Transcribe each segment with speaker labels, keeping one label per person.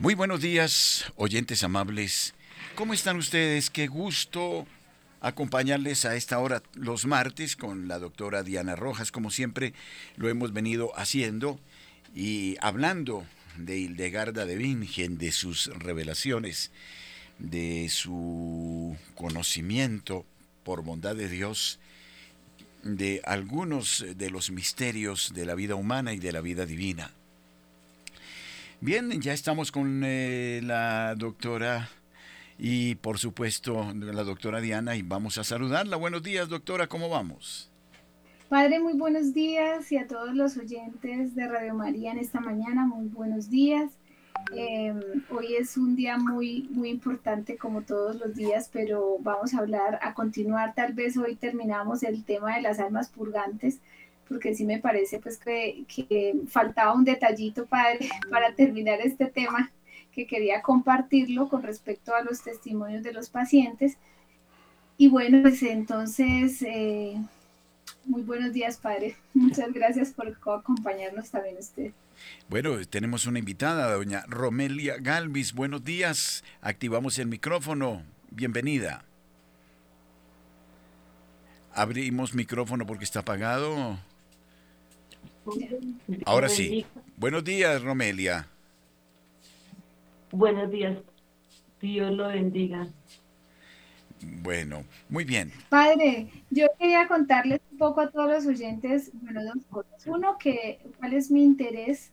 Speaker 1: Muy buenos días, oyentes amables. ¿Cómo están ustedes? Qué gusto acompañarles a esta hora los martes con la doctora Diana Rojas, como siempre lo hemos venido haciendo y hablando de Hildegarda de Bingen, de sus revelaciones, de su conocimiento por bondad de Dios, de algunos de los misterios de la vida humana y de la vida divina. Bien, ya estamos con eh, la doctora y por supuesto la doctora Diana y vamos a saludarla. Buenos días, doctora, ¿cómo vamos?
Speaker 2: Padre, muy buenos días y a todos los oyentes de Radio María en esta mañana, muy buenos días. Em, hoy es un día muy, muy importante como todos los días, pero vamos a hablar, a continuar, tal vez hoy terminamos el tema de las almas purgantes porque sí me parece pues que, faltaba un detallito para, para terminar este tema, que quería compartirlo con respecto a los testimonios de los pacientes. Y bueno, pues entonces, eh, muy buenos días, padre. Muchas gracias por acompañarnos también usted.
Speaker 1: Bueno, tenemos una invitada, doña Romelia Galvis. Buenos días. Activamos el micrófono. Bienvenida. Abrimos micrófono porque está apagado. Ahora sí. Buenos días, Romelia.
Speaker 3: Buenos días. Dios lo bendiga.
Speaker 1: Bueno, muy bien.
Speaker 2: Padre, yo quería contarles un poco a todos los oyentes, bueno, dos cosas. Uno, que cuál es mi interés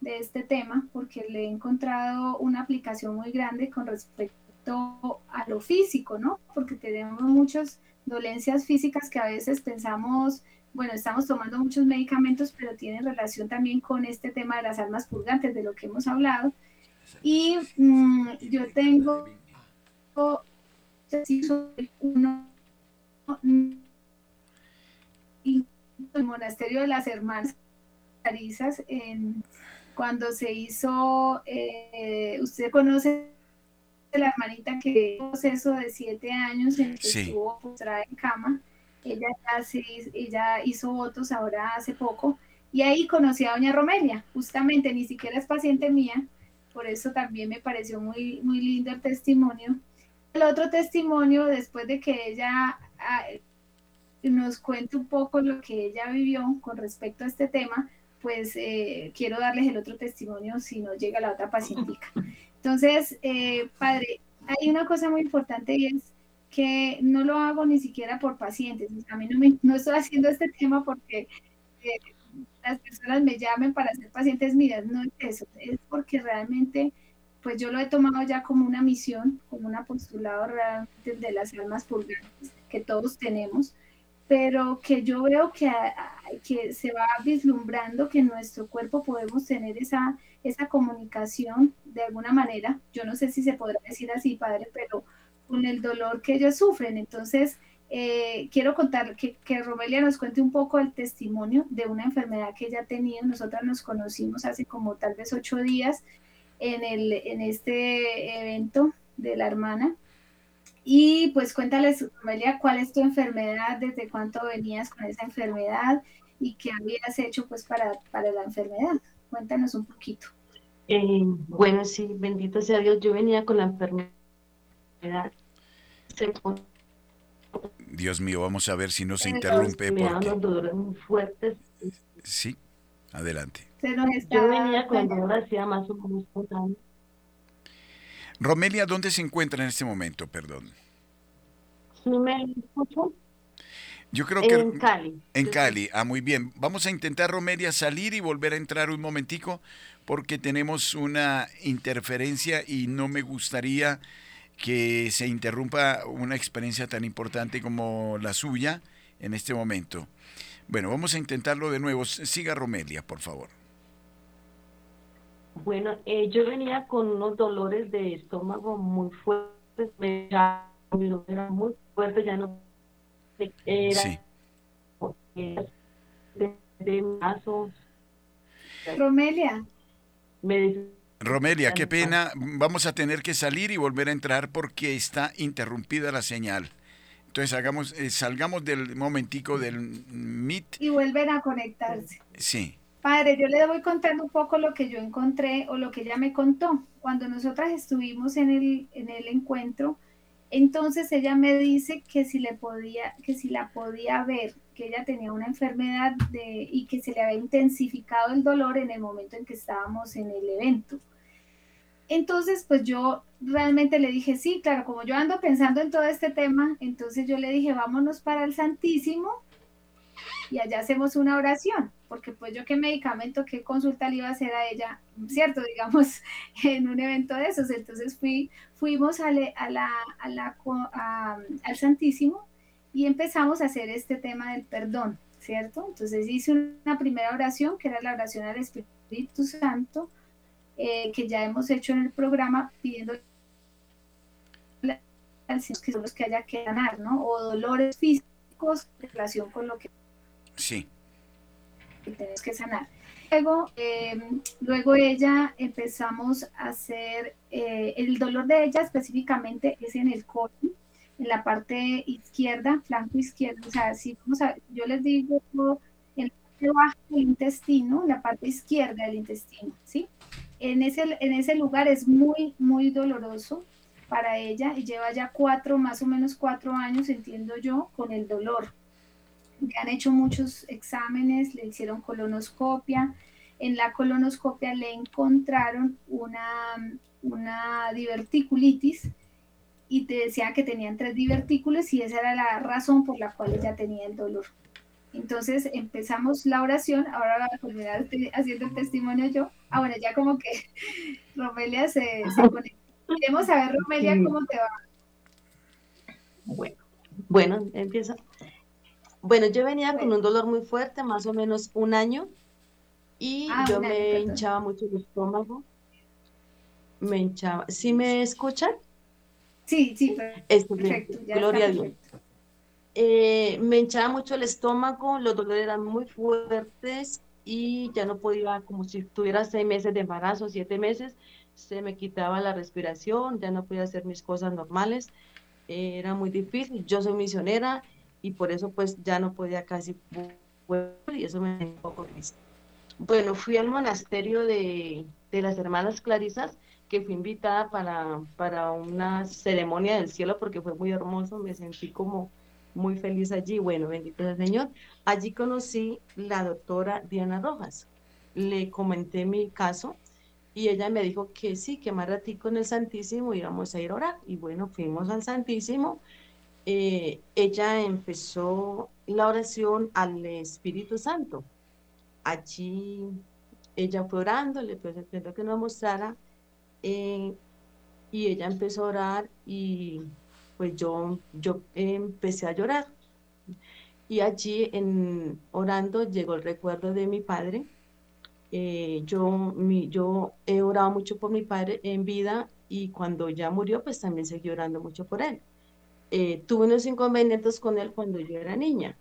Speaker 2: de este tema, porque le he encontrado una aplicación muy grande con respecto a lo físico, ¿no? Porque tenemos muchas dolencias físicas que a veces pensamos bueno, estamos tomando muchos medicamentos, pero tienen relación también con este tema de las almas purgantes, de lo que hemos hablado. Y mm, yo tengo uno el monasterio de las hermanas Carizas, en, cuando se hizo, eh, usted conoce la hermanita que un proceso de siete años en que estuvo postrada en cama ella ya ella hizo votos ahora hace poco y ahí conocí a doña Romelia, justamente ni siquiera es paciente mía, por eso también me pareció muy, muy lindo el testimonio. El otro testimonio, después de que ella ah, nos cuente un poco lo que ella vivió con respecto a este tema, pues eh, quiero darles el otro testimonio si no llega la otra pacientica. Entonces, eh, padre, hay una cosa muy importante y es que no lo hago ni siquiera por pacientes. A mí no, me, no estoy haciendo este tema porque eh, las personas me llamen para ser pacientes mías, no es eso, es porque realmente pues yo lo he tomado ya como una misión, como un apostulado realmente de las almas purgantes que todos tenemos, pero que yo veo que, que se va vislumbrando que en nuestro cuerpo podemos tener esa, esa comunicación de alguna manera. Yo no sé si se podrá decir así, padre, pero con el dolor que ellos sufren. Entonces, eh, quiero contar que, que, Romelia nos cuente un poco el testimonio de una enfermedad que ella ha tenido. Nosotras nos conocimos hace como tal vez ocho días en, el, en este evento de la hermana. Y pues cuéntales, Romelia, cuál es tu enfermedad, desde cuánto venías con esa enfermedad y qué habías hecho pues para, para la enfermedad. Cuéntanos un poquito.
Speaker 3: Eh, bueno, sí, bendito sea Dios. Yo venía con la enfermedad
Speaker 1: Dios mío, vamos a ver si no se interrumpe. Porque...
Speaker 3: muy fuertes.
Speaker 1: Sí, adelante.
Speaker 3: Yo venía con dolor hacía más o menos un
Speaker 1: Romelia, ¿dónde se encuentra en este momento? Perdón.
Speaker 3: ¿Sí me escucho?
Speaker 1: Yo creo que...
Speaker 3: En Cali.
Speaker 1: En Cali. Ah, muy bien. Vamos a intentar, Romelia, salir y volver a entrar un momentico porque tenemos una interferencia y no me gustaría que se interrumpa una experiencia tan importante como la suya en este momento. Bueno, vamos a intentarlo de nuevo. Siga Romelia, por favor.
Speaker 3: Bueno, eh, yo venía con unos dolores de estómago muy fuertes, era muy fuerte, ya no era sí. de, de
Speaker 2: Romelia.
Speaker 3: Me
Speaker 1: Romelia, qué pena. Vamos a tener que salir y volver a entrar porque está interrumpida la señal. Entonces hagamos, eh, salgamos del momentico del Meet.
Speaker 2: Y vuelven a conectarse.
Speaker 1: Sí,
Speaker 2: Padre, yo le voy contando un poco lo que yo encontré o lo que ella me contó. Cuando nosotras estuvimos en el, en el encuentro, entonces ella me dice que si le podía, que si la podía ver, que ella tenía una enfermedad de, y que se le había intensificado el dolor en el momento en que estábamos en el evento. Entonces, pues yo realmente le dije, sí, claro, como yo ando pensando en todo este tema, entonces yo le dije, vámonos para el Santísimo y allá hacemos una oración, porque pues yo qué medicamento, qué consulta le iba a hacer a ella, cierto, digamos, en un evento de esos. Entonces fui, fuimos al Santísimo y empezamos a hacer este tema del perdón, ¿cierto? Entonces hice una primera oración, que era la oración al Espíritu Santo, eh, que ya hemos hecho en el programa, pidiendo que son los que haya que ganar, ¿no? O dolores físicos en relación con lo que
Speaker 1: Sí.
Speaker 2: Tienes que sanar. Luego, eh, luego ella empezamos a hacer, eh, el dolor de ella específicamente es en el colon, en la parte izquierda, flanco izquierdo, o sea, si vamos a, yo les digo en la parte baja del intestino, la parte izquierda del intestino, ¿sí? En ese, en ese lugar es muy, muy doloroso para ella y lleva ya cuatro, más o menos cuatro años, entiendo yo, con el dolor le han hecho muchos exámenes, le hicieron colonoscopia. En la colonoscopia le encontraron una, una diverticulitis y te decía que tenían tres divertículos y esa era la razón por la cual ella tenía el dolor. Entonces empezamos la oración, ahora voy a terminar haciendo el testimonio yo. Ah, bueno, ya como que Romelia se, se conecta. Queremos saber, Romelia, cómo te va.
Speaker 3: Bueno, bueno, empieza. Bueno, yo venía con un dolor muy fuerte, más o menos un año, y ah, yo me hinchaba mucho el estómago. Me hinchaba. ¿Sí me escuchan?
Speaker 2: Sí, sí,
Speaker 3: perfecto. Gloria a Dios. Eh, me hinchaba mucho el estómago, los dolores eran muy fuertes y ya no podía, como si tuviera seis meses de embarazo, siete meses, se me quitaba la respiración, ya no podía hacer mis cosas normales, era muy difícil. Yo soy misionera y por eso pues ya no podía casi y eso me un poco triste. Bueno, fui al monasterio de, de, las hermanas Clarisas, que fui invitada para, para una ceremonia del cielo porque fue muy hermoso, me sentí como muy feliz allí, bueno, bendito sea el Señor. Allí conocí la doctora Diana Rojas, le comenté mi caso y ella me dijo que sí, que más ratico en el Santísimo íbamos a ir a orar. Y bueno, fuimos al Santísimo eh, ella empezó la oración al Espíritu Santo. Allí ella fue orando, le pidió que nos mostrara eh, y ella empezó a orar y pues yo, yo empecé a llorar. Y allí en, orando llegó el recuerdo de mi padre. Eh, yo, mi, yo he orado mucho por mi padre en vida y cuando ya murió pues también seguí orando mucho por él. Eh, tuve unos inconvenientes con él cuando yo era niña.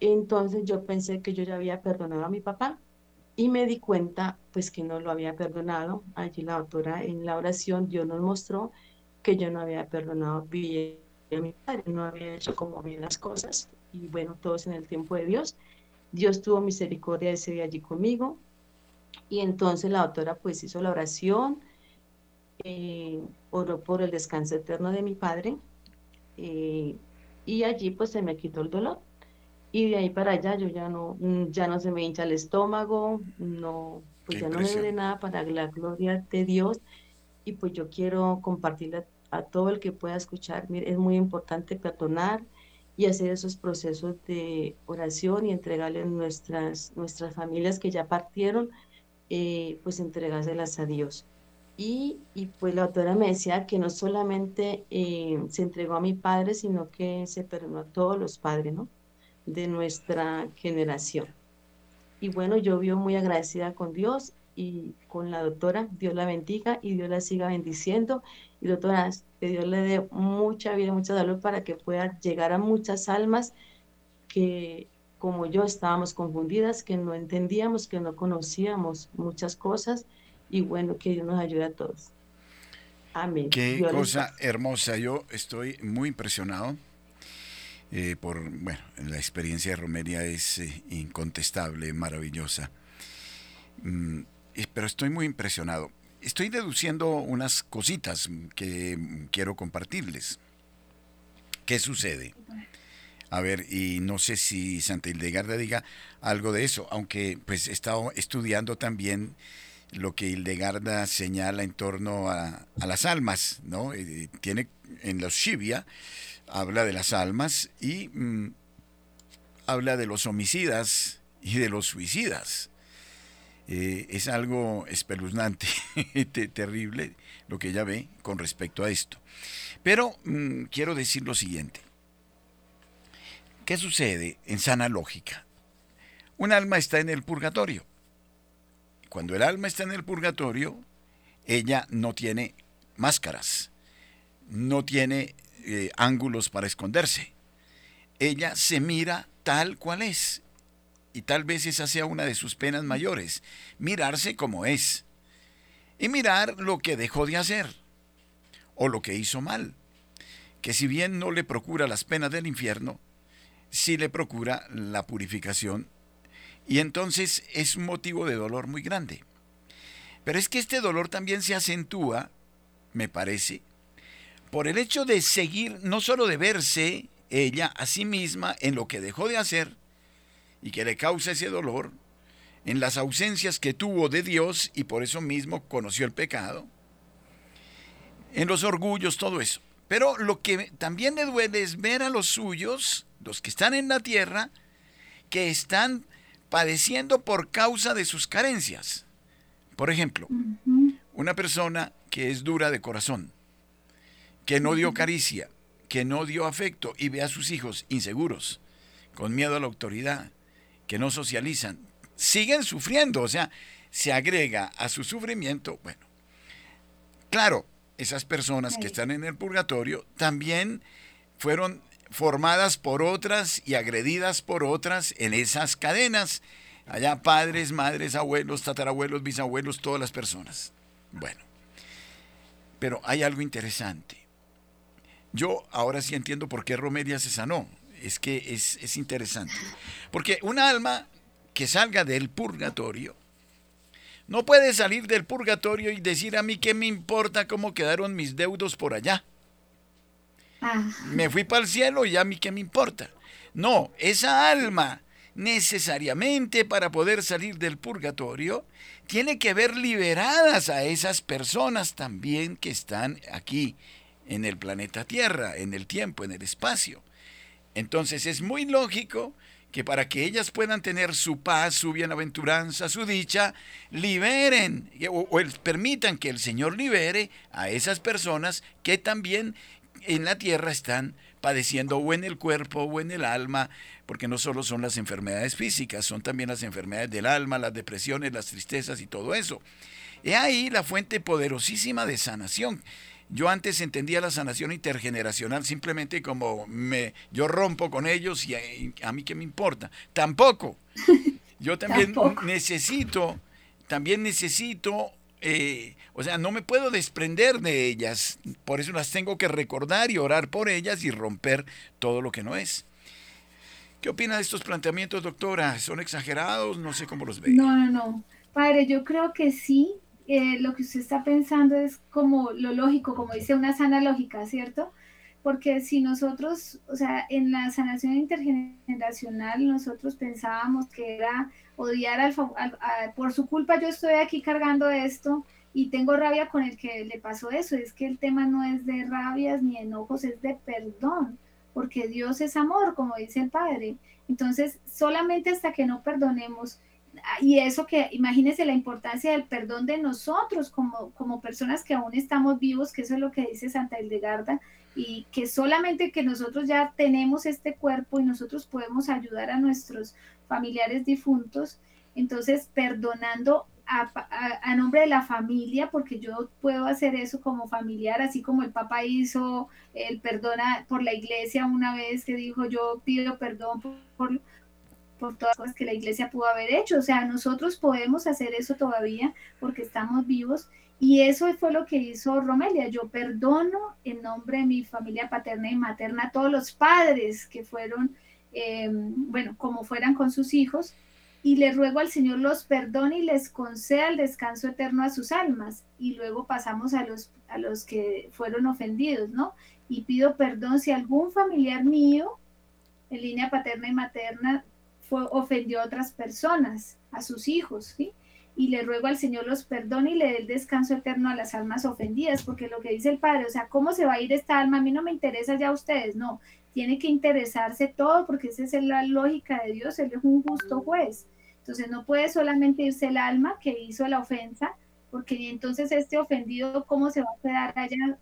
Speaker 3: Entonces yo pensé que yo ya había perdonado a mi papá y me di cuenta pues que no lo había perdonado. Allí la autora en la oración Dios nos mostró que yo no había perdonado bien a mi padre, no había hecho como bien las cosas y bueno, todos en el tiempo de Dios. Dios tuvo misericordia ese día allí conmigo y entonces la autora pues hizo la oración, eh, oró por el descanso eterno de mi padre eh, y allí pues se me quitó el dolor. Y de ahí para allá yo ya no, ya no se me hincha el estómago, no, pues ya no me duele nada para la gloria de Dios. Y pues yo quiero compartirle a, todo el que pueda escuchar. Mire, es muy importante perdonar y hacer esos procesos de oración y entregarle nuestras, nuestras familias que ya partieron, eh, pues entregárselas a Dios. Y, pues la autora me decía que no solamente eh, se entregó a mi padre, sino que se perdonó a todos los padres, ¿no? De nuestra generación. Y bueno, yo vivo muy agradecida con Dios y con la doctora. Dios la bendiga y Dios la siga bendiciendo. Y doctora, que Dios le dé mucha vida, mucha salud para que pueda llegar a muchas almas que como yo estábamos confundidas, que no entendíamos, que no conocíamos muchas cosas y bueno, que Dios nos ayude a todos. Amén.
Speaker 1: Qué cosa hermosa. Yo estoy muy impresionado eh, por, bueno, la experiencia de Romeria es eh, incontestable, maravillosa. Mm, pero estoy muy impresionado. Estoy deduciendo unas cositas que quiero compartirles. ¿Qué sucede? A ver, y no sé si Santa Hildegarda diga algo de eso, aunque pues he estado estudiando también lo que Hildegarda señala en torno a, las almas, ¿no? Tiene en los Shivia, habla de las almas y mm, habla de los homicidas y de los suicidas. Eh, es algo espeluznante, terrible, lo que ella ve con respecto a esto. Pero mm, quiero decir lo siguiente. ¿Qué sucede en sana lógica? Un alma está en el purgatorio. Cuando el alma está en el purgatorio, ella no tiene máscaras, no tiene eh, ángulos para esconderse. Ella se mira tal cual es. Y tal vez esa sea una de sus penas mayores, mirarse como es. Y mirar lo que dejó de hacer o lo que hizo mal. Que si bien no le procura las penas del infierno, sí le procura la purificación. Y entonces es un motivo de dolor muy grande. Pero es que este dolor también se acentúa, me parece, por el hecho de seguir, no solo de verse ella a sí misma en lo que dejó de hacer y que le causa ese dolor, en las ausencias que tuvo de Dios y por eso mismo conoció el pecado, en los orgullos, todo eso. Pero lo que también le duele es ver a los suyos, los que están en la tierra, que están padeciendo por causa de sus carencias. Por ejemplo, una persona que es dura de corazón, que no dio caricia, que no dio afecto y ve a sus hijos inseguros, con miedo a la autoridad, que no socializan, siguen sufriendo, o sea, se agrega a su sufrimiento, bueno, claro, esas personas que están en el purgatorio también fueron formadas por otras y agredidas por otras en esas cadenas. Allá padres, madres, abuelos, tatarabuelos, bisabuelos, todas las personas. Bueno, pero hay algo interesante. Yo ahora sí entiendo por qué Romedia se sanó. Es que es, interesante. Porque un alma que salga del purgatorio no puede salir del purgatorio y decir a mí qué me importa cómo quedaron mis deudos por allá. Me fui para el cielo y a mí qué me importa. No, esa alma necesariamente para poder salir del purgatorio tiene que ver liberadas a esas personas también que están aquí en el planeta Tierra, en el tiempo, en el espacio. Entonces es muy lógico que para que ellas puedan tener su paz, su bienaventuranza, su dicha, liberen o, permitan que el Señor libere a esas personas que también en la tierra están padeciendo o en el cuerpo o en el alma, porque no solo son las enfermedades físicas, son también las enfermedades del alma, las depresiones, las tristezas y todo eso. He ahí la fuente poderosísima de sanación yo antes entendía la sanación intergeneracional simplemente como me, yo rompo con ellos y a, mí qué me importa. Tampoco. Yo también necesito, también necesito, eh, o sea, no me puedo desprender de ellas. Por eso las tengo que recordar y orar por ellas y romper todo lo que no es. ¿Qué opina de estos planteamientos, doctora? ¿Son exagerados? No sé cómo los ve.
Speaker 2: No, no, no. Padre, yo creo que sí, eh, lo que usted está pensando es como lo lógico, como dice una sana lógica, ¿cierto? Porque si nosotros, o sea, en la sanación intergeneracional nosotros pensábamos que era odiar al, por su culpa yo estoy aquí cargando esto y tengo rabia con el que le pasó eso. Es que el tema no es de rabias ni enojos, es de perdón, porque Dios es amor, como dice el Padre. Entonces, solamente hasta que no perdonemos y eso que imagínense la importancia del perdón de nosotros como, como personas que aún estamos vivos, que eso es lo que dice Santa Hildegarda, y que solamente que nosotros ya tenemos este cuerpo y nosotros podemos ayudar a nuestros familiares difuntos, entonces perdonando a, a, nombre de la familia, porque yo puedo hacer eso como familiar, así como el Papa hizo el perdona por la iglesia una vez que dijo yo pido perdón por todas las cosas que la iglesia pudo haber hecho. O sea, nosotros podemos hacer eso todavía porque estamos vivos. Y eso fue lo que hizo Romelia. Yo perdono en nombre de mi familia paterna y materna a todos los padres que fueron, eh, bueno, como fueran con sus hijos, y le ruego al Señor los perdone y les conceda el descanso eterno a sus almas. Y luego pasamos a los, a los que fueron ofendidos, ¿no? Y pido perdón si algún familiar mío, en línea paterna y materna, ofendió a otras personas, a sus hijos. Y le ruego al Señor los perdone y le dé el descanso eterno a las almas ofendidas, porque lo que dice el Padre, o sea, ¿cómo se va a ir esta alma? A mí no me interesa ya a ustedes, no, tiene que interesarse todo, porque esa es la lógica de Dios, Él es un justo juez. Entonces no puede solamente irse el alma que hizo la ofensa, porque entonces este ofendido, ¿cómo se va a quedar allá,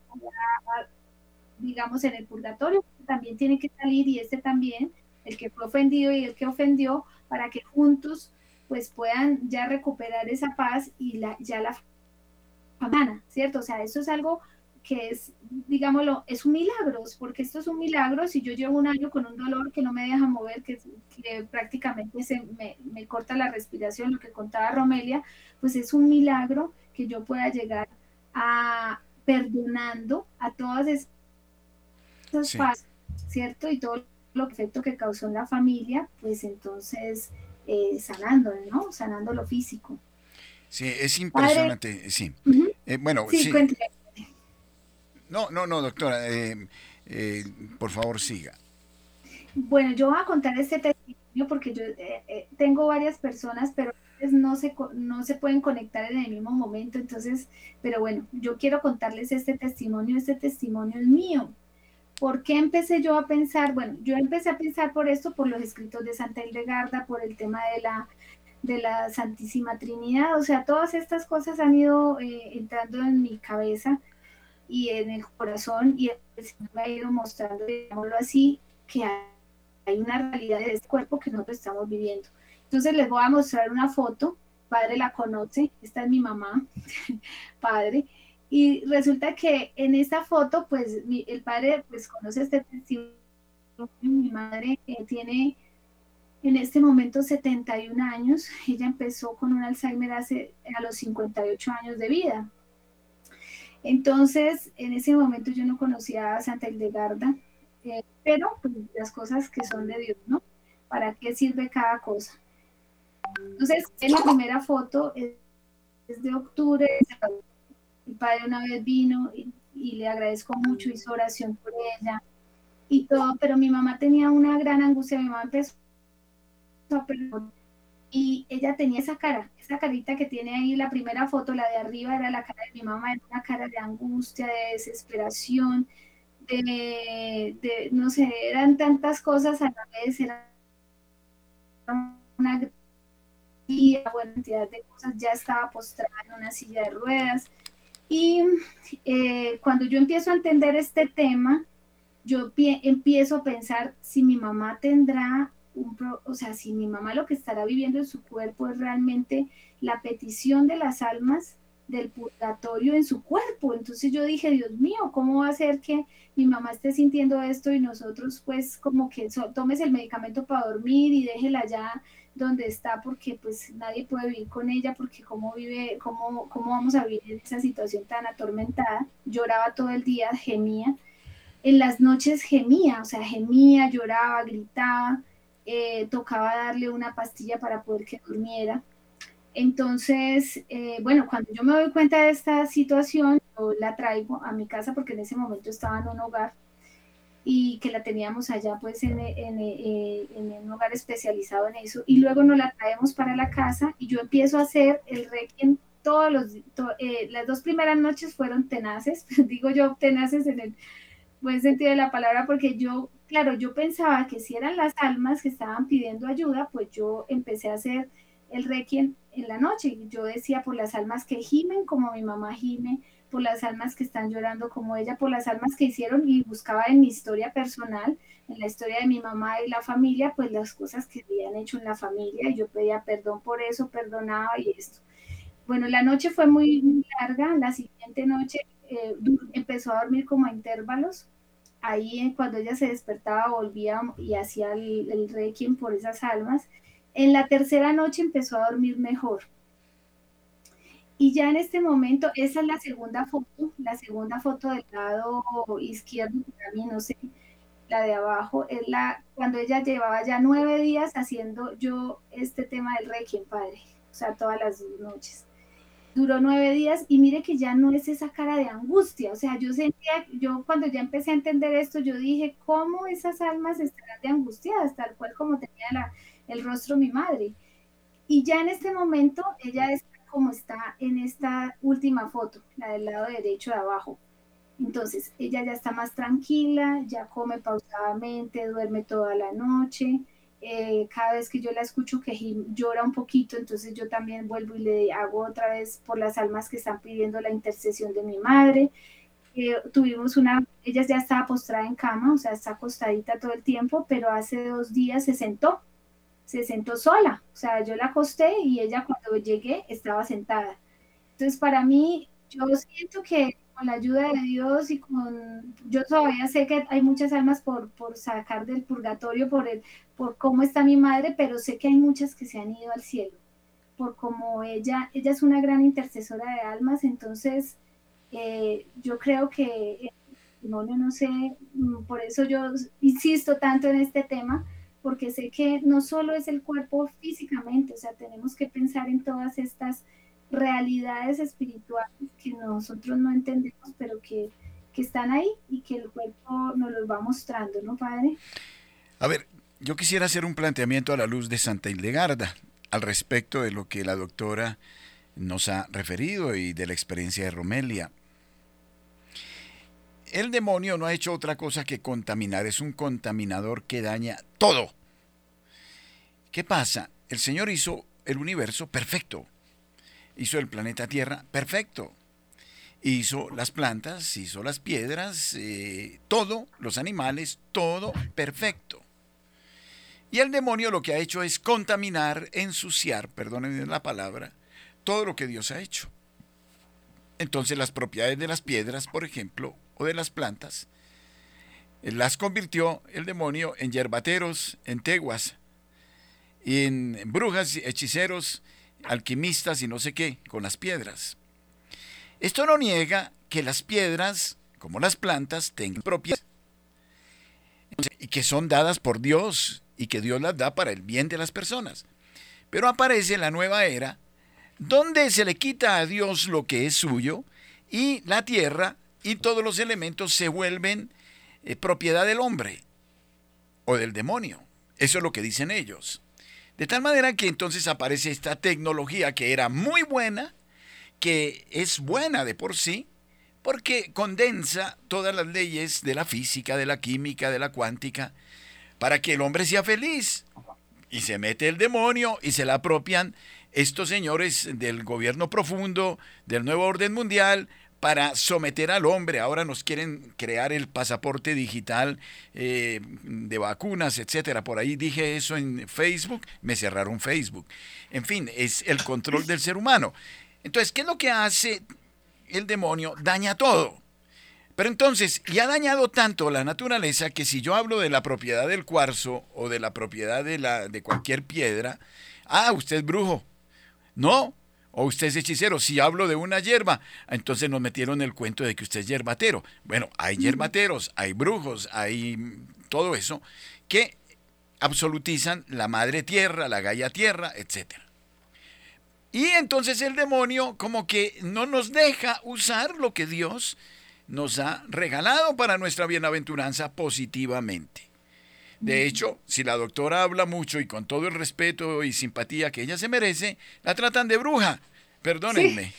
Speaker 2: digamos, en el purgatorio? También tiene que salir y este también, el que fue ofendido y el que ofendió, para que juntos pues puedan ya recuperar esa paz y la, ya la humana, ¿cierto? O sea, eso es algo que es, digámoslo, es un milagro, porque esto es un milagro, si yo llevo un año con un dolor que no me deja mover, que, prácticamente se me, me, corta la respiración, lo que contaba Romelia, pues es un milagro que yo pueda llegar a perdonando a todas esas sí. ¿cierto? Y todo lo efecto que causó en la familia, pues entonces eh, sanando, ¿no? Sanando lo físico.
Speaker 1: Sí, es impresionante, sí. Eh, bueno, sí. sí. No, no, no, doctora. Eh, eh, por favor, siga.
Speaker 2: Bueno, yo voy a contar este testimonio porque yo eh, tengo varias personas, pero no se, no se pueden conectar en el mismo momento. Entonces, pero bueno, yo quiero contarles este testimonio. Este testimonio es mío. ¿Por qué empecé yo a pensar? Bueno, yo empecé a pensar por esto, por los escritos de Santa Hildegarda, por el tema de la, de la Santísima Trinidad. O sea, todas estas cosas han ido entrando en mi cabeza y en el corazón y el Señor me ha ido mostrando, digámoslo así, que hay una realidad de este cuerpo que nosotros estamos viviendo. Entonces les voy a mostrar una foto, padre la conoce, esta es mi mamá, padre, y resulta que en esta foto, pues el padre pues conoce este testimonio, mi madre tiene en este momento 71 años, ella empezó con un Alzheimer hace a los 58 años de vida. Entonces, en ese momento yo no conocía a Santa Hildegarda, eh, pero pues, las cosas que son de Dios, ¿no? ¿Para qué sirve cada cosa? Entonces, en la primera foto es, de octubre, mi padre una vez vino y, y, le agradezco mucho, hizo oración por ella y todo, pero mi mamá tenía una gran angustia, mi mamá empezó a y ella tenía esa cara, esa carita que tiene ahí la primera foto, la de arriba era la cara de mi mamá, era una cara de angustia, de desesperación, de, de no sé, eran tantas cosas a la vez, era una buena cantidad de cosas, ya estaba postrada en una silla de ruedas. Y eh, cuando yo empiezo a entender este tema, yo empiezo a pensar si mi mamá tendrá o sea, si mi mamá lo que estará viviendo en su cuerpo es realmente la petición de las almas del purgatorio en su cuerpo. Entonces yo dije, Dios mío, ¿cómo va a ser que mi mamá esté sintiendo esto y nosotros pues como que tomes el medicamento para dormir y déjela ya donde está porque pues nadie puede vivir con ella porque cómo vive, cómo, cómo vamos a vivir en esa situación tan atormentada. Lloraba todo el día, gemía. En las noches gemía, o sea, gemía, lloraba, gritaba eh, tocaba darle una pastilla para poder que durmiera. Entonces, eh, bueno, cuando yo me doy cuenta de esta situación, yo la traigo a mi casa porque en ese momento estaba en un hogar y que la teníamos allá pues en, en, eh, en, un hogar especializado en eso y luego nos la traemos para la casa y yo empiezo a hacer el requiem todos los, las dos primeras noches fueron tenaces, digo yo tenaces en el buen sentido de la palabra porque yo claro, yo pensaba que si eran las almas que estaban pidiendo ayuda, pues yo empecé a hacer el requiem en la noche. Yo decía por las almas que gimen como mi mamá gime, por las almas que están llorando como ella, por las almas que hicieron y buscaba en mi historia personal, en la historia de mi mamá y la familia, pues las cosas que habían hecho en la familia y yo pedía perdón por eso, perdonaba y esto. Bueno, la noche fue muy larga, la siguiente noche eh, empezó a dormir como a intervalos, ahí cuando ella se despertaba volvía y hacía el, el requiem por esas almas. En la tercera noche empezó a dormir mejor. Y ya en este momento, esa es la segunda foto, la segunda foto del lado izquierdo, mí no sé, la de abajo, es la cuando ella llevaba ya nueve días haciendo yo este tema del Requiem, padre, o sea, todas las noches. Duró nueve días y mire que ya no es esa cara de angustia, o sea, yo sentía, yo cuando ya empecé a entender esto, yo dije, ¿cómo esas almas estarán de angustiadas, tal cual como tenía la, el rostro mi madre? Y ya en este momento ella está como está en esta última foto, la del lado derecho de abajo. Entonces, ella ya está más tranquila, ya come pausadamente, duerme toda la noche. Eh, cada vez que yo la escucho que llora un poquito, entonces yo también vuelvo y le hago otra vez por las almas que están pidiendo la intercesión de mi madre. Eh, tuvimos una, ella ya estaba postrada en cama, o sea, está acostadita todo el tiempo, pero hace dos días se sentó, se sentó sola, o sea, yo la acosté y ella cuando llegué estaba sentada. Entonces, para mí, yo siento que con la ayuda de Dios y con, yo todavía sé que hay muchas almas por, por sacar del purgatorio, por, el, por cómo está mi madre, pero sé que hay muchas que se han ido al cielo, por como ella, ella es una gran intercesora de almas, entonces eh, yo creo que no, no sé, mm, por eso yo insisto tanto en este tema, porque sé que no solo es el cuerpo físicamente, o sea, tenemos que pensar en todas estas realidades espirituales que nosotros no entendemos, pero que, están ahí y que el cuerpo nos los va mostrando, ¿no, padre?
Speaker 1: A ver, yo quisiera hacer un planteamiento a la luz de Santa Hildegarda al respecto de lo que la doctora nos ha referido y de la experiencia de Romelia. El demonio no ha hecho otra cosa que contaminar, es un contaminador que daña todo. ¿Qué pasa? El Señor hizo el universo perfecto, hizo el planeta Tierra perfecto. Hizo las plantas, hizo las piedras, eh, todo, los animales, todo perfecto. Y el demonio lo que ha hecho es contaminar, ensuciar, perdónenme la palabra, todo lo que Dios ha hecho. Entonces las propiedades de las piedras, por ejemplo, de las plantas, las convirtió el demonio en yerbateros, en teguas, en brujas, hechiceros, alquimistas y no sé qué, con las piedras. Esto no niega que las piedras, como las plantas, tengan propiedades y que son dadas por Dios y que Dios las da para el bien de las personas. Pero aparece la nueva era donde se le quita a Dios lo que es suyo y la tierra y todos los elementos se vuelven eh, propiedad del hombre o del demonio. Eso es lo que dicen ellos. De tal manera que entonces aparece esta tecnología que era muy buena, que es buena de por sí, porque condensa todas las leyes de la física, de la química, de la cuántica, para que el hombre sea feliz. Y se mete el demonio y se la apropian estos señores del gobierno profundo, del nuevo orden mundial, para someter al hombre. Ahora nos quieren crear el pasaporte digital eh, de vacunas, etcétera. Por ahí dije eso en Facebook, me cerraron Facebook. En fin, es el control del ser humano. Entonces, ¿qué es lo que hace el demonio? Daña todo. Pero entonces, ya ha dañado tanto la naturaleza que si yo hablo de la propiedad del cuarzo o de la propiedad de, la, de cualquier piedra, ah, usted es brujo. No, o usted es hechicero. Si hablo de una hierba, entonces nos metieron el cuento de que usted es yerbatero. Bueno, hay yerbateros, hay brujos, hay todo eso que absolutizan la madre tierra, la gaya tierra, etc. Y entonces el demonio como que no nos deja usar lo que Dios nos ha regalado para nuestra bienaventuranza positivamente. De hecho, si la doctora habla mucho y con todo el respeto y simpatía que ella se merece, la tratan de bruja. Perdónenme.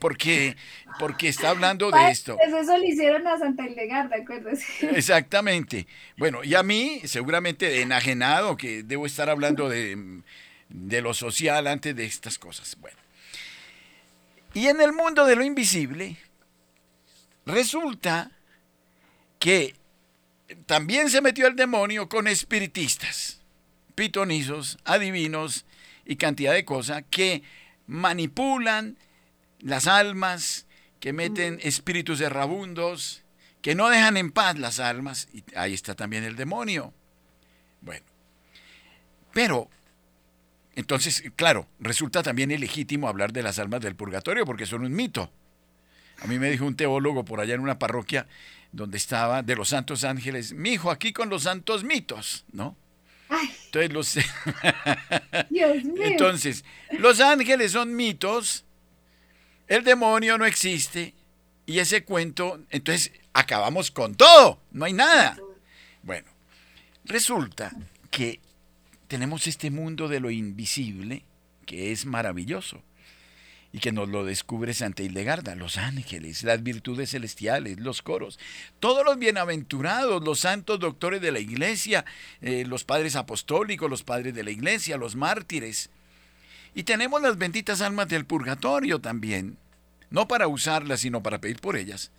Speaker 1: Porque, porque está hablando de esto.
Speaker 2: Eso le hicieron a Santa Hildegarda, acuérdese.
Speaker 1: Exactamente. Bueno, y a mí, seguramente enajenado, que debo estar hablando de, de lo social antes de estas cosas. Bueno. Y en el mundo de lo invisible, resulta que también se metió el demonio con espiritistas, pitonizos, adivinos y cantidad de cosas que manipulan las almas, que meten espíritus errabundos, que no dejan en paz las almas. Y ahí está también el demonio. Bueno, pero entonces, claro, resulta también ilegítimo hablar de las almas del purgatorio porque son un mito. A mí me dijo un teólogo por allá en una parroquia donde estaba de los santos ángeles, mi hijo aquí con los santos mitos, ¿no? Entonces los, Entonces, los ángeles son mitos, el demonio no existe y ese cuento, entonces acabamos con todo, no hay nada. Bueno, resulta que tenemos este mundo de lo invisible que es maravilloso y que nos lo descubre Santa Hildegarda, los ángeles, las virtudes celestiales, los coros, todos los bienaventurados, los santos doctores de la iglesia, eh, los padres apostólicos, los padres de la iglesia, los mártires. Y tenemos las benditas almas del purgatorio también, no para usarlas, sino para pedir por ellas.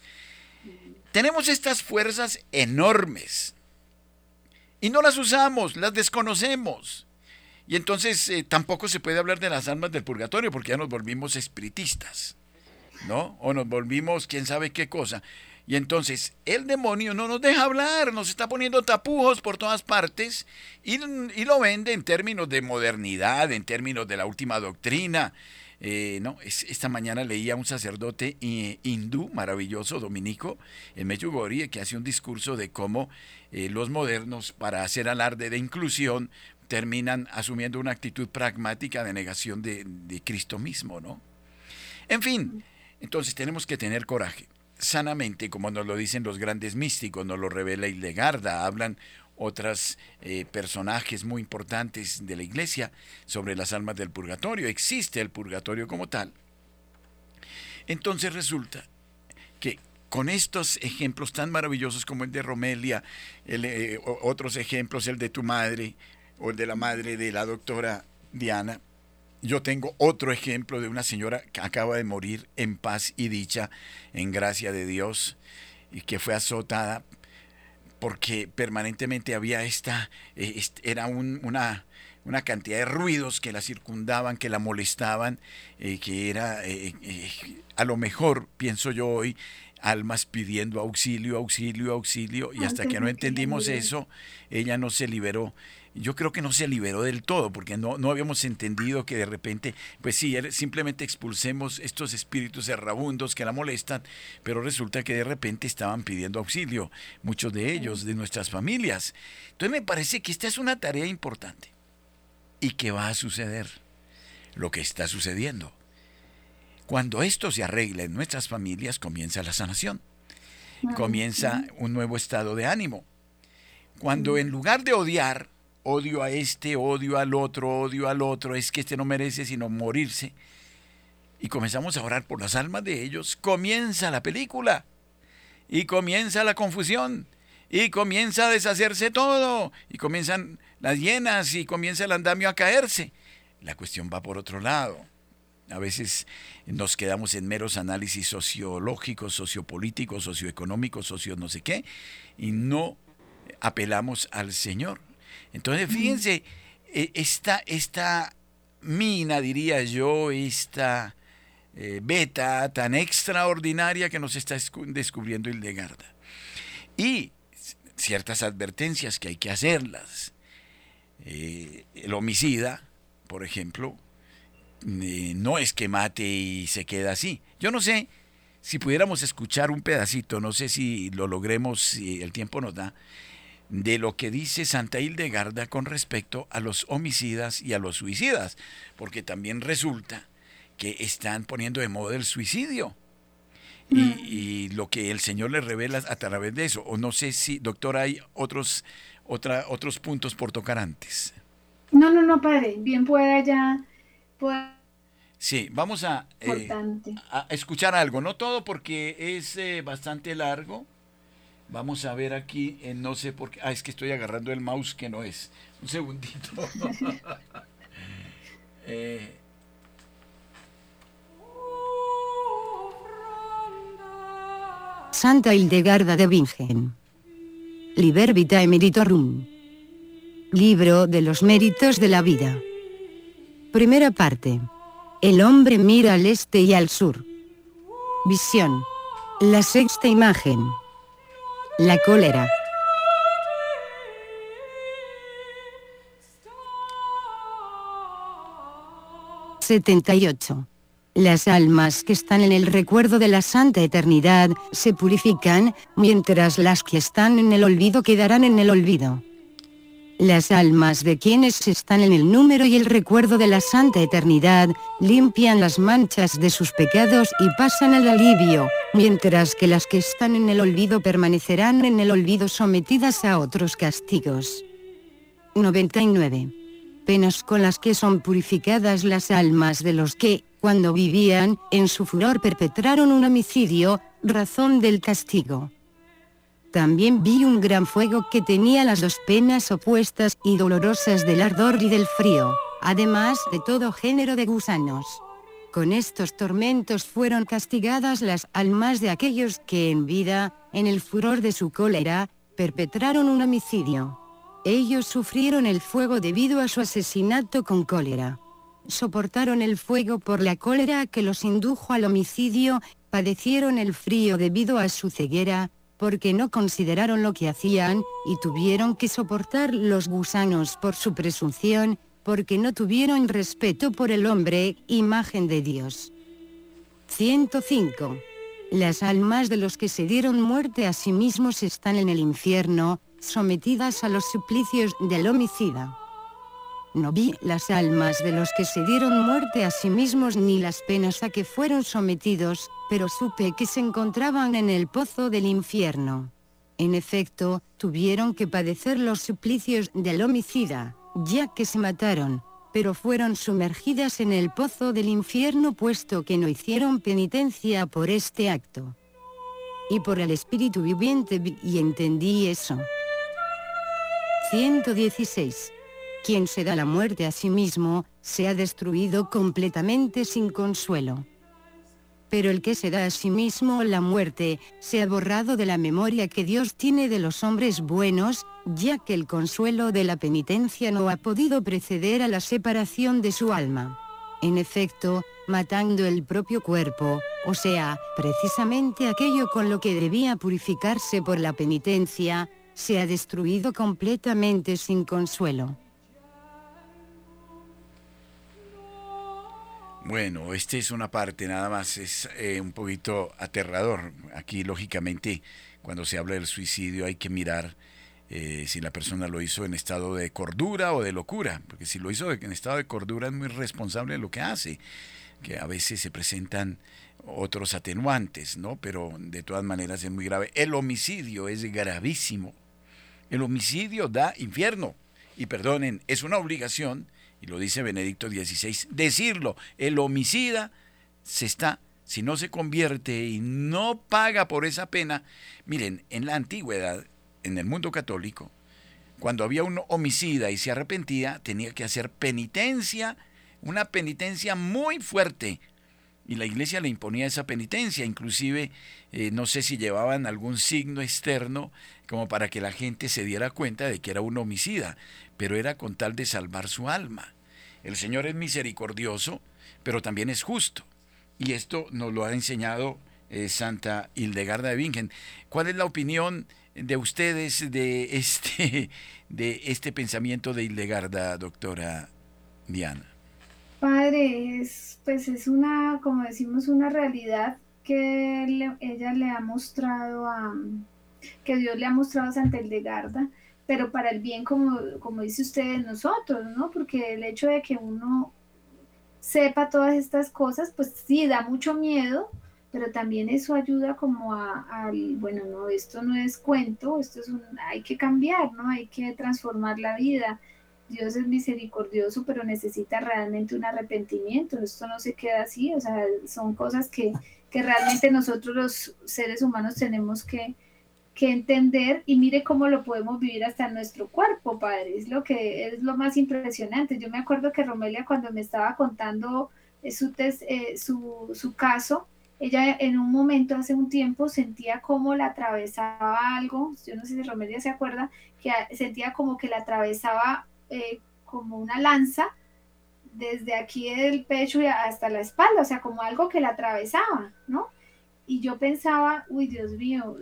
Speaker 1: Tenemos estas fuerzas enormes y no las usamos, las desconocemos. Y entonces eh, tampoco se puede hablar de las almas del purgatorio porque ya nos volvimos espiritistas, ¿no? O nos volvimos quién sabe qué cosa. Y entonces el demonio no nos deja hablar, nos está poniendo tapujos por todas partes y, lo vende en términos de modernidad, en términos de la última doctrina. Eh, no, esta mañana leía a un sacerdote eh, hindú maravilloso, dominico, en Medjugorje, que hace un discurso de cómo los modernos, para hacer alarde de inclusión, terminan asumiendo una actitud pragmática de negación de, Cristo mismo, ¿no? En fin, entonces tenemos que tener coraje. Sanamente, como nos lo dicen los grandes místicos, nos lo revela Hildegarda, hablan otros eh, personajes muy importantes de la iglesia sobre las almas del purgatorio. Existe el purgatorio como tal. Entonces resulta que con estos ejemplos tan maravillosos como el de Romelia, eh, otros ejemplos, el de tu madre, o el de la madre de la doctora Diana. Yo tengo otro ejemplo de una señora que acaba de morir en paz y dicha, en gracia de Dios, y que fue azotada porque permanentemente había esta, eh, era una, una cantidad de ruidos que la circundaban, que la molestaban, eh, que era, eh, a lo mejor, pienso yo hoy, almas pidiendo auxilio, auxilio, auxilio, y hasta que no entendimos eso, ella no se liberó yo creo que no se liberó del todo, porque no, no habíamos entendido que de repente, pues sí, simplemente expulsemos estos espíritus errabundos que la molestan, pero resulta que de repente estaban pidiendo auxilio, muchos de ellos, de nuestras familias. Entonces me parece que esta es una tarea importante y que va a suceder lo que está sucediendo. Cuando esto se arregla en nuestras familias, comienza la sanación, comienza un nuevo estado de ánimo. Cuando en lugar de odiar, odio a este, odio al otro, odio al otro, es que este no merece sino morirse. Y comenzamos a orar por las almas de ellos. Comienza la película. Y comienza la confusión. Y comienza a deshacerse todo. Y comienzan las llenas y comienza el andamio a caerse. La cuestión va por otro lado. A veces nos quedamos en meros análisis sociológicos, sociopolíticos, socioeconómicos, socio no sé qué, y no apelamos al Señor. Entonces, fíjense, e, esta, esta mina, diría yo, esta eh, beta tan extraordinaria que nos está descubriendo Hildegarda. Y ciertas advertencias que hay que hacerlas. Eh, el homicida, por ejemplo, eh, no es que mate y se queda así. Yo no sé si pudiéramos escuchar un pedacito, no sé si lo logremos, si el tiempo nos da, de lo que dice Santa Hildegarda con respecto a los homicidas y a los suicidas, porque también resulta que están poniendo de moda el suicidio. Y, lo que el Señor le revela a través de eso. O no sé si, doctor, hay otros, otra, otros puntos por tocar antes.
Speaker 2: No, no, no, padre. Bien pueda ya.
Speaker 1: Sí, vamos a, eh, a, escuchar algo. No todo porque es eh, bastante largo Vamos a ver aquí, en no sé por qué. Ah, es que estoy agarrando el mouse que no es. Un segundito. Eh.
Speaker 4: Santa Hildegarda de Bingen. Liber Vita Emeritorum. Libro de los méritos de la vida. Primera parte. El hombre mira al este y al sur. Visión. La sexta imagen. La cólera. ...78... Las almas que están en el recuerdo de la santa eternidad se purifican, mientras las que están en el olvido quedarán en el olvido. Las almas de quienes están en el número y el recuerdo de la santa eternidad, limpian las manchas de sus pecados y pasan al alivio, mientras que las que están en el olvido permanecerán en el olvido sometidas a otros castigos. 99. Penas con las que son purificadas las almas de los que, cuando vivían, en su furor perpetraron un homicidio, razón del castigo. También vi un gran fuego que tenía las dos penas opuestas y dolorosas del ardor y del frío, además de todo género de gusanos. Con estos tormentos fueron castigadas las almas de aquellos que en vida, en el furor de su cólera, perpetraron un homicidio. Ellos sufrieron el fuego debido a su asesinato con cólera soportaron el fuego por la cólera que los indujo al homicidio, padecieron el frío debido a su ceguera, porque no consideraron lo que hacían, y tuvieron que soportar los gusanos por su presunción, porque no tuvieron respeto por el hombre, imagen de Dios. 105. Las almas de los que se dieron muerte a sí mismos están en el infierno, sometidas a los suplicios del homicida. No vi las almas de los que se dieron muerte a sí mismos ni las penas a que fueron sometidos, pero supe que se encontraban en el pozo del infierno. En efecto, tuvieron que padecer los suplicios del homicida, ya que se mataron, pero fueron sumergidas en el pozo del infierno puesto que no hicieron penitencia por este acto. Y por el Espíritu viviente y entendí eso. 116 quien se da la muerte a sí mismo, se ha destruido completamente sin consuelo. Pero el que se da a sí mismo la muerte, se ha borrado de la memoria que Dios tiene de los hombres buenos, ya que el consuelo de la penitencia no ha podido preceder a la separación de su alma. En efecto, matando el propio cuerpo, o sea, precisamente aquello con lo que debía purificarse por la penitencia, se ha destruido completamente sin consuelo.
Speaker 1: Bueno, esta es una parte, nada más es eh, un poquito aterrador. Aquí, lógicamente, cuando se habla del suicidio hay que mirar eh, si la persona lo hizo en estado de cordura o de locura, porque si lo hizo en estado de cordura es muy responsable de lo que hace, que a veces se presentan otros atenuantes, ¿no? Pero de todas maneras es muy grave. El homicidio es gravísimo. El homicidio da infierno. Y perdonen, es una obligación y lo dice Benedicto XVI, decirlo, el homicida se está, si no se convierte y no paga por esa pena, miren, en la antigüedad, en el mundo católico, cuando había un homicida y se arrepentía, tenía que hacer penitencia, una penitencia muy fuerte. Y la iglesia le imponía esa penitencia, inclusive eh, no sé si llevaban algún signo externo como para que la gente se diera cuenta de que era un homicida, pero era con tal de salvar su alma. El Señor es misericordioso, pero también es justo. Y esto nos lo ha enseñado eh, Santa Hildegarda de Bingen. ¿Cuál es la opinión de ustedes de este, de este pensamiento de Hildegarda, doctora Diana?
Speaker 2: Padre, es, pues es una, como decimos, una realidad que ella le ha mostrado a, que Dios le ha mostrado a Santa Hildegarda pero para el bien, como, como dice usted, nosotros, ¿no? Porque el hecho de que uno sepa todas estas cosas, pues sí, da mucho miedo, pero también eso ayuda como a, bueno, no, esto no es cuento, esto es un, hay que cambiar, ¿no? Hay que transformar la vida. Dios es misericordioso, pero necesita realmente un arrepentimiento, esto no se queda así, o sea, son cosas que, que realmente nosotros los seres humanos tenemos que, que entender y mire cómo lo podemos vivir hasta nuestro cuerpo, padre. Es lo que es lo más impresionante. Yo me acuerdo que Romelia cuando me estaba contando eh, su, eh, su, su caso, ella en un momento hace un tiempo sentía como la atravesaba algo, yo no sé si Romelia se acuerda, que sentía como que la atravesaba eh, como una lanza desde aquí del pecho hasta la espalda, o sea, como algo que la atravesaba, ¿no? Y yo pensaba, uy, Dios mío,